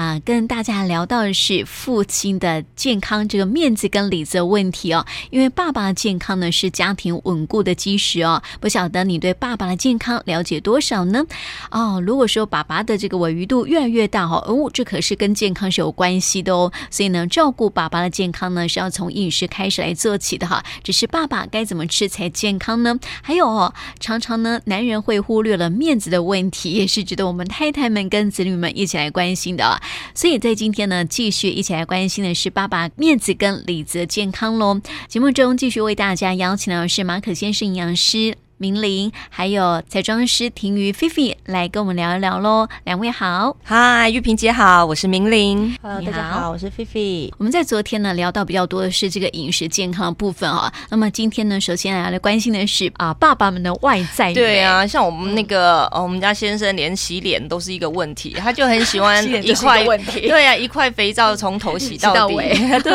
啊、跟大家聊到的是父亲的健康这个面子跟里子的问题哦。因为爸爸的健康呢是家庭稳固的基石哦。不晓得你对爸爸的健康了解多少呢？哦，如果说爸爸的这个鮪鱼肚越来越大哈，哦，这可是跟健康是有关系的哦。所以呢，照顾爸爸的健康呢是要从饮食开始来做起的哈。只是爸爸该怎么吃才健康呢？还有哦，常常呢，男人会忽略了面子的问题，也是值得我们太太们跟子女们一起来关心的。所以在今天呢，继续一起来关心的是爸爸面子跟里子健康喽。节目中继续为大家邀请到的是马可先生营养师。明玲，还有彩妆师婷瑜菲菲来跟我们聊一聊喽。两位好，嗨，玉萍姐好，我是明玲。Hello，大家好，我是菲菲。我们在昨天呢聊到比较多的是这个饮食健康的部分哈。那么今天呢，首先来来关心的是啊，爸爸们的外在。对啊，像我们那个，嗯、我们家先生连洗脸都是一个问题，他就很喜欢 一块问题。对啊，一块肥皂从头洗到，洗到尾。对，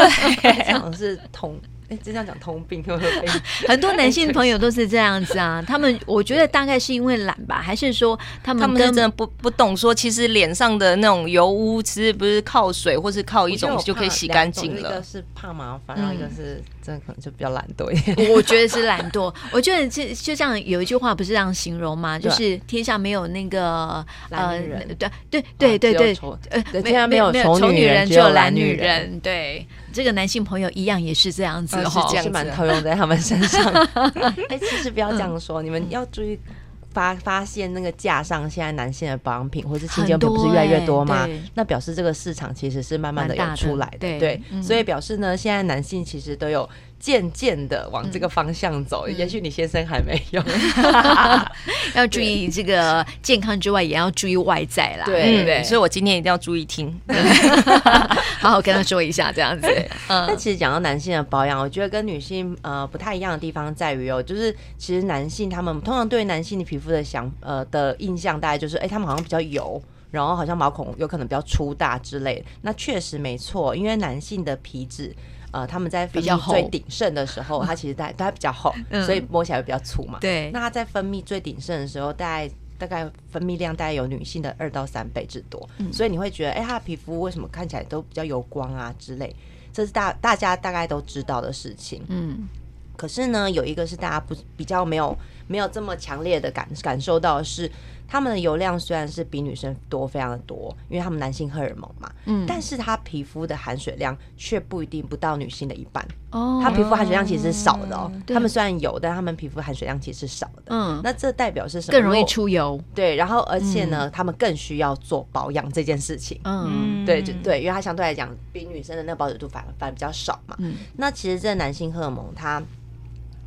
好像是同。哎，这样讲通病，很多男性朋友都是这样子啊。他们我觉得大概是因为懒吧，还是说他们他们真的不不懂说，其实脸上的那种油污，其实不是靠水或是靠一种就可以洗干净了。一个是怕麻烦，然后一个是真的可能就比较懒惰一点。我觉得是懒惰。我觉得这就像有一句话不是这样形容吗？就是天下没有那个懒女人，对对对对对，呃，天下没有丑女人，只有懒女人。对，这个男性朋友一样也是这样子。是这样，是蛮套用在他们身上。哎，其实不要这样说，你们要注意发发现那个架上现在男性的保养品或是清洁用品不是越来越多吗？那表示这个市场其实是慢慢的有出来的，对，所以表示呢，现在男性其实都有。渐渐的往这个方向走，嗯、也许你先生还没有，要注意这个健康之外，也要注意外在啦。对对，所以我今天一定要注意听，好好跟他说一下这样子。那、嗯、其实讲到男性的保养，我觉得跟女性呃不太一样的地方在于哦，就是其实男性他们通常对男性的皮肤的想呃的印象，大概就是哎、欸，他们好像比较油，然后好像毛孔有可能比较粗大之类的。那确实没错，因为男性的皮脂。呃，他们在分泌最鼎盛的时候，它其实在它比较厚，所以摸起来会比较粗嘛。对。那它在分泌最鼎盛的时候，大概大概分泌量大概有女性的二到三倍之多。所以你会觉得，哎，她的皮肤为什么看起来都比较油光啊之类？这是大大家大概都知道的事情。嗯。可是呢，有一个是大家不比较没有没有这么强烈的感感受到的是。他们的油量虽然是比女生多非常的多，因为他们男性荷尔蒙嘛，嗯，但是他皮肤的含水量却不一定不到女性的一半哦。他皮肤含水量其实是少的哦。他们虽然有，但他们皮肤含水量其实是少的。嗯，那这代表是什么？更容易出油。对，然后而且呢，他们更需要做保养这件事情。嗯，对，就对，因为它相对来讲比女生的那个保水度反而反而比较少嘛。嗯，那其实这个男性荷尔蒙它。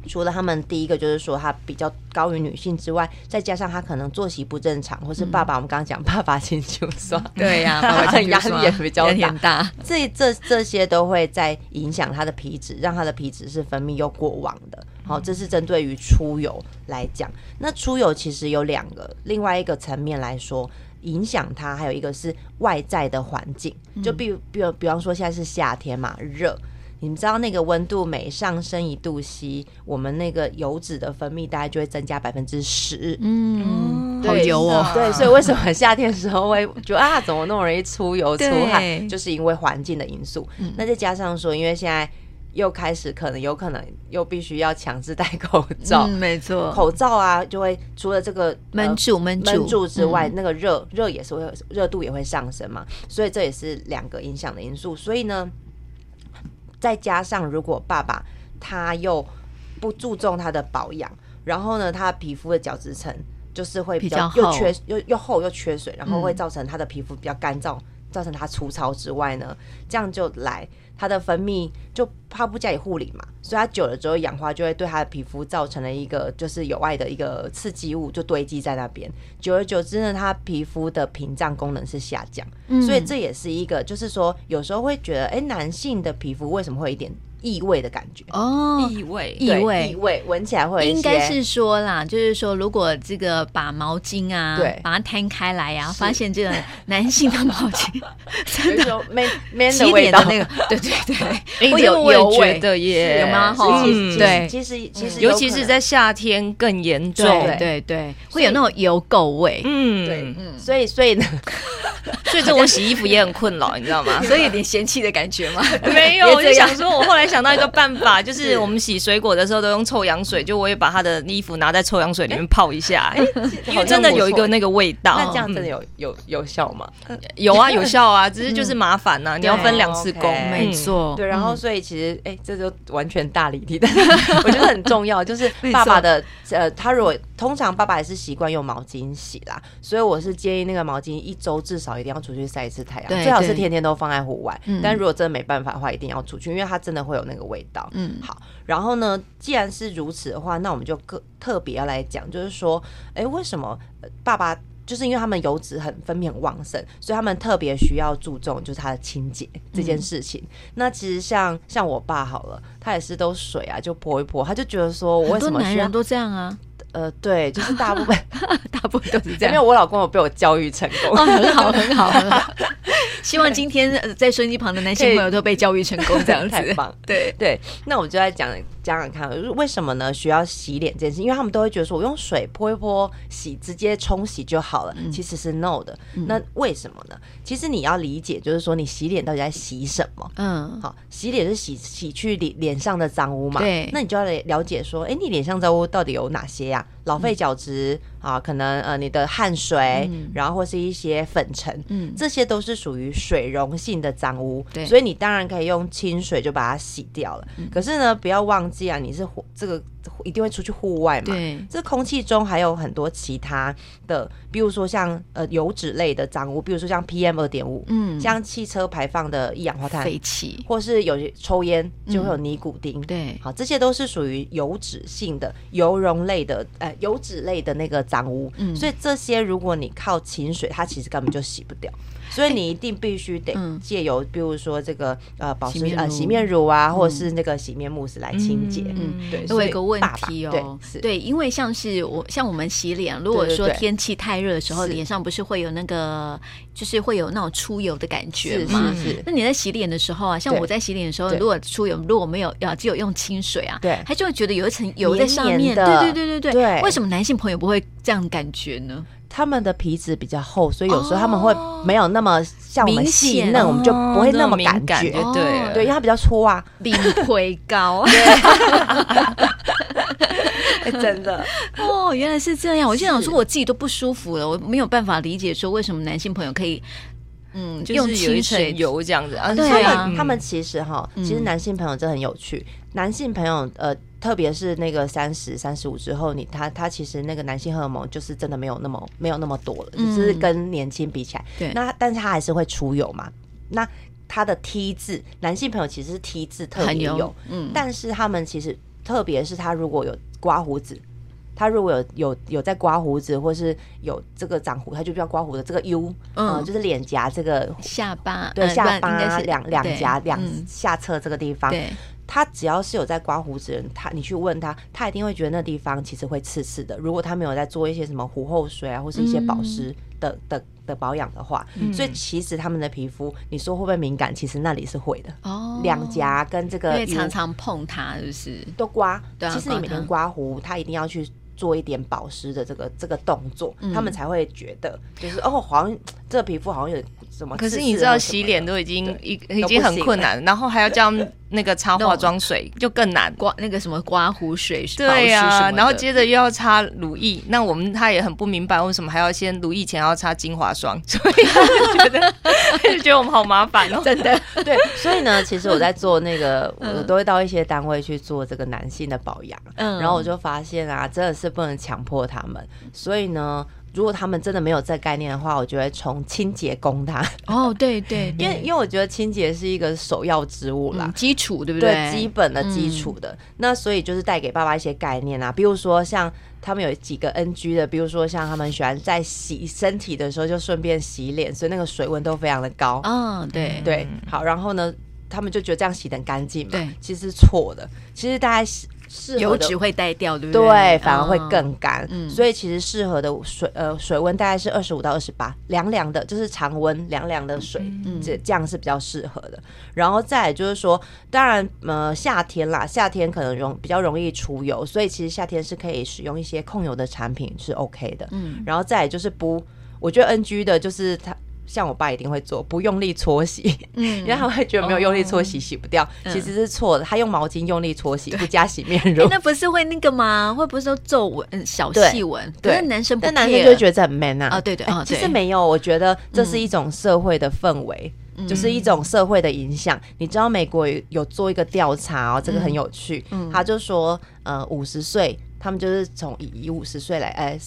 除了他们第一个就是说他比较高于女性之外，再加上他可能作息不正常，或是爸爸，我们刚刚讲爸爸心就算，对呀，爸爸 压力也比较大，大这这这些都会在影响他的皮脂，让他的皮脂是分泌又过旺的。好，这是针对于出油来讲。那出油其实有两个，另外一个层面来说，影响它还有一个是外在的环境，就比如比如比方说现在是夏天嘛，热。你们知道那个温度每上升一度 C，我们那个油脂的分泌大概就会增加百分之十。嗯，好油哦。对，所以为什么夏天的时候会觉得啊，怎么那么容易出油出汗？就是因为环境的因素。那再加上说，因为现在又开始可能有可能又必须要强制戴口罩。没错，口罩啊，就会除了这个闷住闷住闷住之外，那个热热也是会热度也会上升嘛。所以这也是两个影响的因素。所以呢。再加上，如果爸爸他又不注重他的保养，然后呢，他皮肤的角质层就是会比较又缺又又厚又缺水，然后会造成他的皮肤比较干燥，造成它粗糙之外呢，这样就来。它的分泌就怕不加以护理嘛，所以它久了之后氧化就会对它的皮肤造成了一个就是有害的一个刺激物，就堆积在那边。久而久之呢，它皮肤的屏障功能是下降，所以这也是一个就是说有时候会觉得，哎、男性的皮肤为什么会一点异味的感觉。哦，异味，异味，异味，闻起来会应该是说啦，就是说，如果这个把毛巾啊，对，把它摊开来呀，发现这个男性的毛巾 真的 man man 的味道，那个，对对对，会 有油味。的耶，有吗？哈，对，其实其实，尤其是在夏天更严重，对对对，会有那种油垢味，嗯，对，嗯，所以所以呢，所以这我洗衣服也很困扰，你知道吗？所以有点嫌弃的感觉吗？没有，我就想说，我后来。想到一个办法，就是我们洗水果的时候都用臭氧水，就我也把他的衣服拿在臭氧水里面泡一下，因为真的有一个那个味道。那这样真的有有有效吗？有啊，有效啊，只是就是麻烦呐，你要分两次工，没错。对，然后所以其实哎，这就完全大离题，但是我觉得很重要，就是 爸爸的呃，他如果通常爸爸还是习惯用毛巾洗啦，所以我是建议那个毛巾一周至少一定要出去晒一次太阳，最好是天天都放在户外。但如果真的没办法的话，一定要出去，因为它真的会有那个味道。嗯，好。然后呢，既然是如此的话，那我们就特特别要来讲，就是说，哎，为什么爸爸就是因为他们油脂很分泌很旺盛，所以他们特别需要注重就是他的清洁这件事情。嗯、那其实像像我爸好了，他也是都水啊就泼一泼，他就觉得说我为什么需要？男人都这样啊。呃，对，就是大部分 大部分都是这样。因为我老公有被我教育成功，哦，很好，很好，很好。希望今天在收音机旁的男性朋友都被教育成功，这样子太棒。对对，那我就在讲讲讲看，为什么呢？需要洗脸这件事，因为他们都会觉得说我用水泼一泼洗，直接冲洗就好了。其实是 no 的。那为什么呢？其实你要理解，就是说你洗脸到底在洗什么？嗯，好，洗脸是洗洗去脸脸上的脏污嘛？对。那你就要了解说，哎，你脸上脏污到底有哪些呀？ 거야. 老废角质啊，可能呃你的汗水，然后或是一些粉尘，嗯，这些都是属于水溶性的脏污，对，所以你当然可以用清水就把它洗掉了。可是呢，不要忘记啊，你是这个一定会出去户外嘛，对，这空气中还有很多其他的，比如说像呃油脂类的脏污，比如说像 PM 二点五，嗯，像汽车排放的一氧化碳废气，或是有抽烟就会有尼古丁，对，好，这些都是属于油脂性的油溶类的，呃，油脂类的那个脏污，嗯，所以这些如果你靠清水，它其实根本就洗不掉。所以你一定必须得借由，比如说这个呃保湿呃洗面乳啊，或者是那个洗面慕斯来清洁。嗯，对。有一个问题哦，对，因为像是我像我们洗脸，如果说天气太热的时候，脸上不是会有那个就是会有那种出油的感觉吗？是。那你在洗脸的时候啊，像我在洗脸的时候，如果出油，如果没有要只有用清水啊，对，他就会觉得有一层油在上面。对对对对对。为什么男性朋友不会这样感觉呢？他们的皮脂比较厚，所以有时候他们会没有那么像我们细嫩，我们就不会那么感觉。对对，因为它比较粗啊，比腿高。真的哦，原来是这样。我就想说，我自己都不舒服了，我没有办法理解说为什么男性朋友可以嗯用清水油这样子啊。对啊，他们其实哈，其实男性朋友真的很有趣。男性朋友呃。特别是那个三十三十五之后，你他他其实那个男性荷尔蒙就是真的没有那么没有那么多了，嗯、就是跟年轻比起来。对。那但是他还是会出油嘛？那他的 T 字，男性朋友其实是 T 字特别有，嗯。但是他们其实特别是他如果有刮胡子，他如果有有有在刮胡子，或是有这个长胡，他就比较刮胡子这个 U，嗯、呃，就是脸颊这个下巴，对下巴两两颊两下侧这个地方，对。他只要是有在刮胡子的人，他你去问他，他一定会觉得那地方其实会刺刺的。如果他没有在做一些什么胡后水啊，或是一些保湿的、嗯、的的，保养的话，嗯、所以其实他们的皮肤，你说会不会敏感？其实那里是会的。哦，两颊跟这个，因为常常碰它，就是都刮。对啊，其实你每天刮胡，他一定要去做一点保湿的这个这个动作，嗯、他们才会觉得就是哦，好像这皮肤好像有什么。可是你知道，洗脸都已经已已经很困难，然后还要叫。那个擦化妆水就更难刮，那个什么刮胡水，对呀，然后接着又要擦乳液，那我们他也很不明白为什么还要先乳液前要擦精华霜，所以他就觉得就 觉得我们好麻烦哦，真的 对，所以呢，其实我在做那个，我都会到一些单位去做这个男性的保养，嗯，然后我就发现啊，真的是不能强迫他们，所以呢。如果他们真的没有这概念的话，我就会从清洁攻他。哦，对对，因为因为我觉得清洁是一个首要之物啦，基础对不对？对，基本的基础的。那所以就是带给爸爸一些概念啊，比如说像他们有几个 NG 的，比如说像他们喜欢在洗身体的时候就顺便洗脸，所以那个水温都非常的高。嗯，对对。好，然后呢，他们就觉得这样洗得很干净嘛，对，其实是错的，其实大概是。油脂会带掉，对不对？对，反而会更干。嗯，所以其实适合的水呃水温大概是二十五到二十八，凉凉的，就是常温凉凉的水，嗯，这这样是比较适合的。然后再来就是说，当然呃夏天啦，夏天可能容比较容易出油，所以其实夏天是可以使用一些控油的产品是 OK 的。嗯，然后再来就是不，我觉得 NG 的就是它。像我爸一定会做，不用力搓洗，嗯，因为他会觉得没有用力搓洗洗不掉，哦、其实是错的。他用毛巾用力搓洗，不加洗面乳，欸，那不是会那个吗？会不是说皱纹、小细纹？对，男生不，但男生就会觉得这很 man 啊。哦，对对，哦，其实没有，我觉得这是一种社会的氛围，嗯、就是一种社会的影响。嗯、你知道美国有做一个调查哦，这个很有趣，嗯、他就说，呃，五十岁，他们就是从以五十岁来，哎。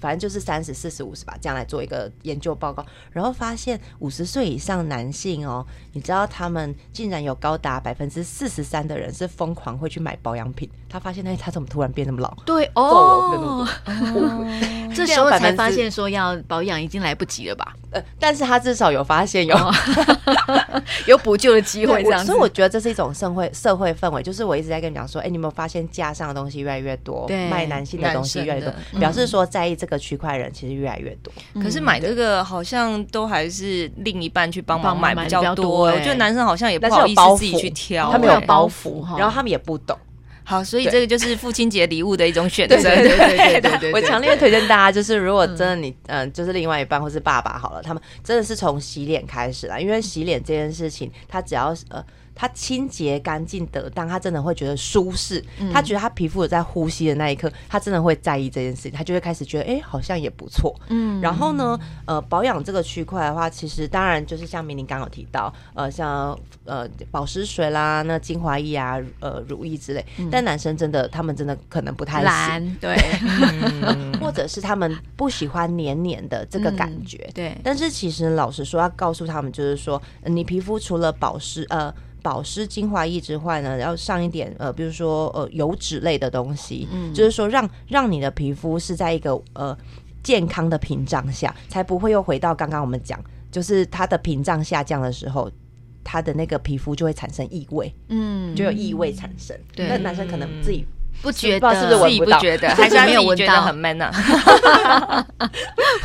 反正就是三十四十五十吧，这样来做一个研究报告，然后发现五十岁以上男性哦，你知道他们竟然有高达百分之四十三的人是疯狂会去买保养品。他发现，哎，他怎么突然变那么老？对哦，这时候才发现说要保养已经来不及了吧？呃，但是他至少有发现有 有补救的机会，这样子。所以我觉得这是一种社会社会氛围，就是我一直在跟你讲说，哎，你有没有发现架上的东西越来越多，卖男性的东西越来越多，表示说在意这个区块人其实越来越多。可是买这个好像都还是另一半去帮忙买比较多，我觉得男生好像也不好意思自己去挑，他没有包袱，然后他们也不懂。好，所以这个就是父亲节礼物的一种选择。对对对对 对，我强烈推荐大家，就是如果真的你嗯，就是另外一半或是爸爸好了，他们真的是从洗脸开始啦，因为洗脸这件事情，他只要呃。他清洁干净得当，他真的会觉得舒适。嗯、他觉得他皮肤有在呼吸的那一刻，他真的会在意这件事情，他就会开始觉得，哎、欸，好像也不错。嗯，然后呢，呃，保养这个区块的话，其实当然就是像明玲刚刚有提到，呃，像呃保湿水啦、那精华液啊、呃乳液之类。嗯、但男生真的，他们真的可能不太懒，对，或者是他们不喜欢黏黏的这个感觉。嗯、对，但是其实老实说，要告诉他们，就是说，你皮肤除了保湿，呃。保湿精华液之外呢，要上一点呃，比如说呃油脂类的东西，嗯，就是说让让你的皮肤是在一个呃健康的屏障下，才不会又回到刚刚我们讲，就是它的屏障下降的时候，它的那个皮肤就会产生异味，嗯，就有异味产生。对，那男生可能自己。不觉得，是不是自己不觉得，还是没有闻到很 man 呢？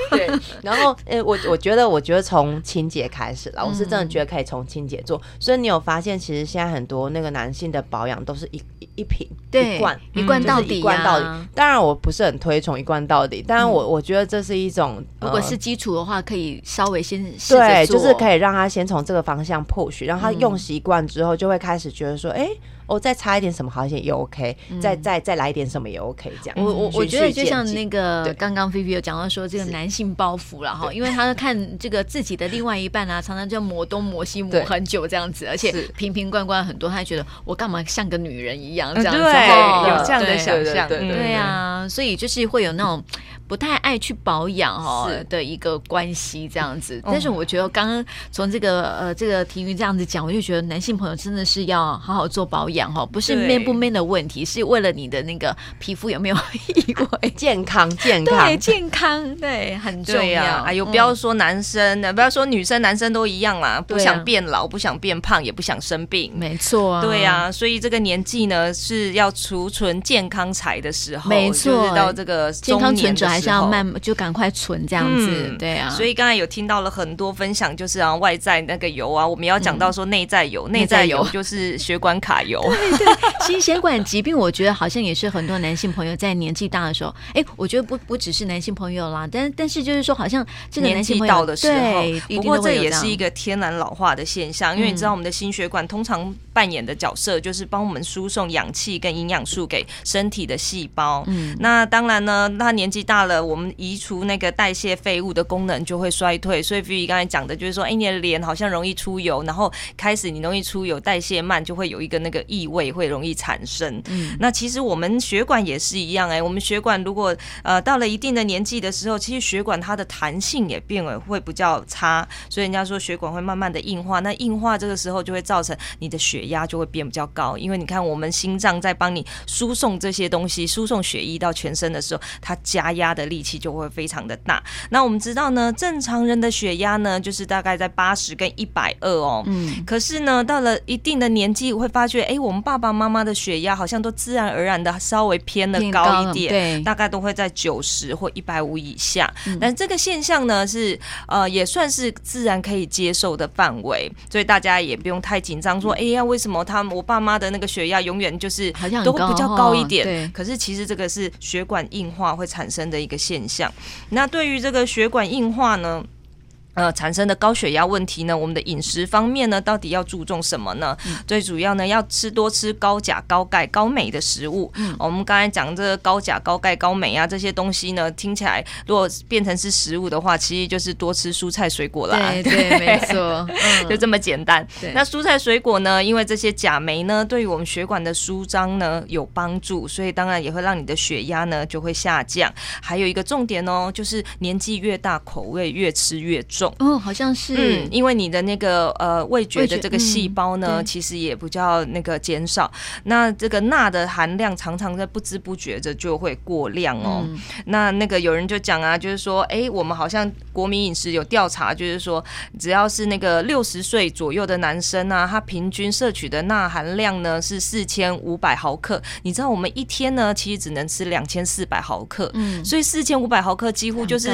对，然后，诶，我我觉得，我觉得从清洁开始了，我是真的觉得可以从清洁做。所以你有发现，其实现在很多那个男性的保养都是一一瓶一罐一罐到底，一罐到底。当然，我不是很推崇一罐到底，当然我我觉得这是一种，如果是基础的话，可以稍微先对，就是可以让他先从这个方向 push，让他用习惯之后，就会开始觉得说，哎。哦，再擦一点什么好一些也 OK，再再再来一点什么也 OK，这样。我我我觉得就像那个刚刚菲菲有讲到说这个男性包袱了哈，因为他看这个自己的另外一半啊，常常就磨东磨西磨很久这样子，而且瓶瓶罐罐很多，他觉得我干嘛像个女人一样这样子，有这样的想象，对啊，所以就是会有那种。不太爱去保养哈的一个关系这样子，但是我觉得刚刚从这个呃这个体育这样子讲，我就觉得男性朋友真的是要好好做保养哦，不是 man 不 man 的问题，是为了你的那个皮肤有没有异味，健康健康。对健康对很重要。哎呦，不要说男生的，不要说女生，男生都一样啦，不想变老，不想变胖，也不想生病，没错啊，对呀，所以这个年纪呢是要储存健康财的时候，没错，到这个健康存折。还是要慢，就赶快存这样子，嗯、对啊。所以刚才有听到了很多分享，就是啊，外在那个油啊，我们要讲到说内在油，内、嗯、在油就是血管卡油。对对，心血管疾病，我觉得好像也是很多男性朋友在年纪大的时候，哎，我觉得不不只是男性朋友啦，但但是就是说，好像这个年纪到的时候，不过这也是一个天然老化的现象，因为你知道我们的心血管通常扮演的角色就是帮我们输送氧气跟营养素给身体的细胞。嗯，那当然呢，他年纪大了，我们移除那个代谢废物的功能就会衰退，所以菲菲刚才讲的就是说，哎，你的脸好像容易出油，然后开始你容易出油，代谢慢，就会有一个那个异味会容易产生。嗯，那其实我们血管也是一样，哎，我们血管如果呃到了一定的年纪的时候，其实血管它的弹性也变为会比较差，所以人家说血管会慢慢的硬化，那硬化这个时候就会造成你的血血压就会变比较高。因为你看，我们心脏在帮你输送这些东西，输送血液到全身的时候，它加压的力气就会非常的大。那我们知道呢，正常人的血压呢，就是大概在八十跟一百二哦。嗯。可是呢，到了一定的年纪，会发觉，哎，我们爸爸妈妈的血压好像都自然而然的稍微偏的高一点，对，大概都会在九十或一百五以下。嗯。但这个现象呢，是呃，也算是自然可以接受的范围，所以大家也不用太紧张，说，哎呀，为什么他我爸妈的那个血压永远就是都会比较高一点？对。可是其实这个是血管硬化会产生的一个现象。那对于这个血管硬化呢，呃，产生的高血压问题呢，我们的饮食方面呢，到底要注重什么呢？嗯、最主要呢，要吃多吃高钾、高钙、高镁的食物。嗯，我们刚才讲这个高钾、高钙、高镁啊，这些东西呢，听起来如果变成是食物的话，其实就是多吃蔬菜水果啦。对 对，没错，嗯、就这么简单。那蔬菜水果呢，因为这些钾镁呢，对于我们血管的舒张呢有帮助，所以当然也会让你的血压呢就会下降。还有一个重点哦，就是年纪越大，口味越吃越重。哦，好像是，嗯，因为你的那个呃味觉的这个细胞呢，嗯、其实也比较那个减少。那这个钠的含量常常在不知不觉着就会过量哦。嗯、那那个有人就讲啊，就是说，哎，我们好像国民饮食有调查，就是说，只要是那个六十岁左右的男生啊，他平均摄取的钠含量呢是四千五百毫克。你知道我们一天呢，其实只能吃两千四百毫克，嗯，所以四千五百毫克几乎就是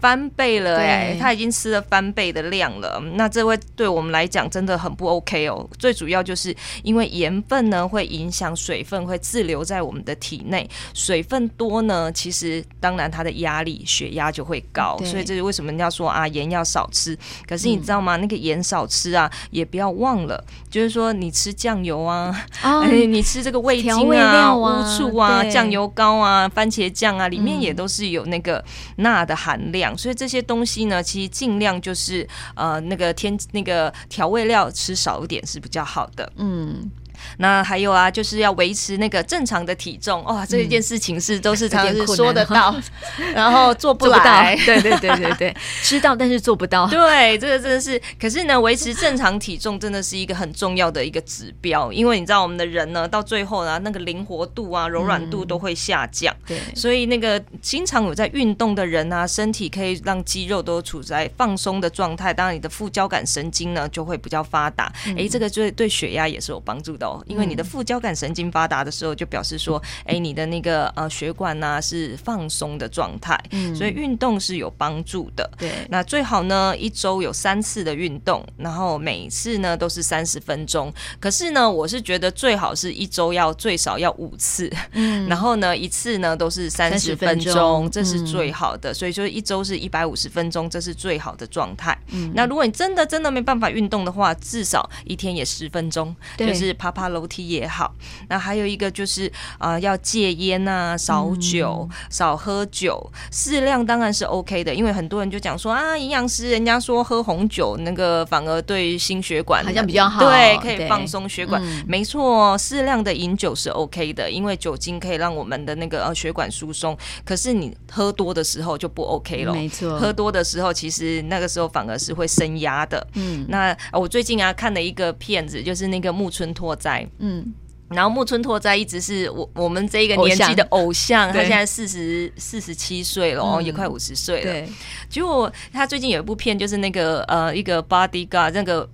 翻倍了哎，他已经吃了翻。倍的量了，那这会对我们来讲真的很不 OK 哦。最主要就是因为盐分呢会影响水分会滞留在我们的体内，水分多呢，其实当然它的压力血压就会高，所以这是为什么人家说啊盐要少吃。可是你知道吗？嗯、那个盐少吃啊，也不要忘了，就是说你吃酱油啊，哦、哎，你吃这个味精啊、乌醋啊、酱油膏啊、番茄酱啊，里面也都是有那个钠的含量，嗯、所以这些东西呢，其实尽量就是。呃，那个天那个调味料吃少一点是比较好的。嗯。那还有啊，就是要维持那个正常的体重哇，这一件事情是都是常常是说得到，然后做不来，对对对对对，知道但是做不到，对，这个真的是，可是呢，维持正常体重真的是一个很重要的一个指标，因为你知道我们的人呢，到最后呢，那个灵活度啊、柔软度都会下降，对，所以那个经常有在运动的人啊，身体可以让肌肉都处在放松的状态，当然你的副交感神经呢就会比较发达，哎，这个就对血压也是有帮助的。因为你的副交感神经发达的时候，就表示说，哎，你的那个呃血管呢是放松的状态，嗯，所以运动是有帮助的。对，那最好呢一周有三次的运动，然后每次呢都是三十分钟。可是呢，我是觉得最好是一周要最少要五次，嗯，然后呢一次呢都是三十分钟，这是最好的。所以说一周是一百五十分钟，这是最好的状态。嗯，那如果你真的真的没办法运动的话，至少一天也十分钟，就是爬爬楼梯也好，那还有一个就是啊、呃，要戒烟啊，少酒，嗯、少喝酒，适量当然是 OK 的。因为很多人就讲说啊，营养师人家说喝红酒那个反而对心血管好像比较好，对，可以放松血管。嗯、没错，适量的饮酒是 OK 的，因为酒精可以让我们的那个呃血管疏松。可是你喝多的时候就不 OK 了，没错，喝多的时候其实那个时候反而是会升压的。嗯，那我最近啊看了一个片子，就是那个木村拓哉。嗯，然后木村拓哉一直是我我们这一个年纪的偶像，偶像他现在四十四十七岁了，嗯、也快五十岁了。对，结果他最近有一部片，就是那个呃一个 Bodyguard 那个。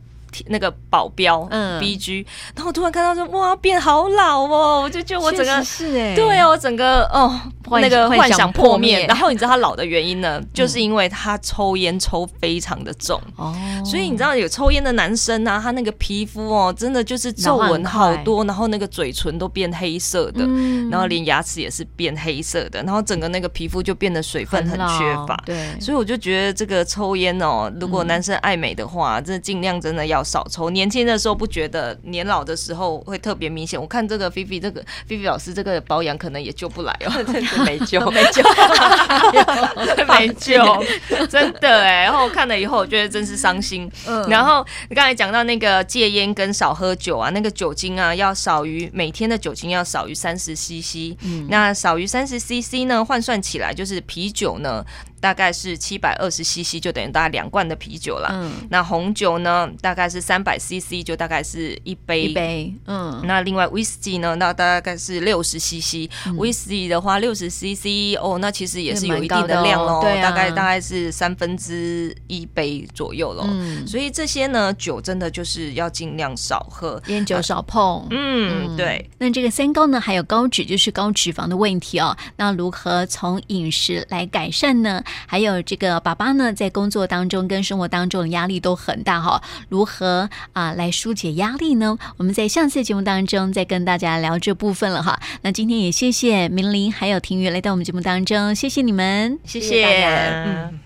那个保镖，嗯，B G，然后我突然看到说，哇，变好老哦，我就觉得我整个是哎，对哦，我整个哦，那个幻想破灭。然后你知道他老的原因呢，就是因为他抽烟抽非常的重。哦，所以你知道有抽烟的男生啊，他那个皮肤哦，真的就是皱纹好多，然后那个嘴唇都变黑色的，然后连牙齿也是变黑色的，然后整个那个皮肤就变得水分很缺乏，对，所以我就觉得这个抽烟哦，如果男生爱美的话，这尽量真的要。少抽，年轻的时候不觉得，年老的时候会特别明显。我看这个菲菲，这个菲菲老师这个保养可能也救不来哦，没救，没救，没救，真的哎。然后我看了以后，我觉得真是伤心。嗯，然后你刚才讲到那个戒烟跟少喝酒啊，那个酒精啊要少于每天的酒精要少于三十 CC。嗯，那少于三十 CC 呢，换算起来就是啤酒呢。大概是七百二十 CC，就等于大概两罐的啤酒了。嗯，那红酒呢，大概是三百 CC，就大概是一杯。一杯，嗯。那另外威士忌呢，那大概是六十 CC。威士忌的话，六十 CC，哦，那其实也是有一定的量喽，对啊，大概大概是三分之一杯左右喽。嗯，所以这些呢，酒真的就是要尽量少喝，烟酒少碰。嗯，嗯对。那这个三高呢，还有高脂，就是高脂肪的问题哦。那如何从饮食来改善呢？还有这个爸爸呢，在工作当中跟生活当中的压力都很大哈，如何啊来疏解压力呢？我们在上次节目当中再跟大家聊这部分了哈。那今天也谢谢明玲还有婷瑜来到我们节目当中，谢谢你们，谢谢大家。嗯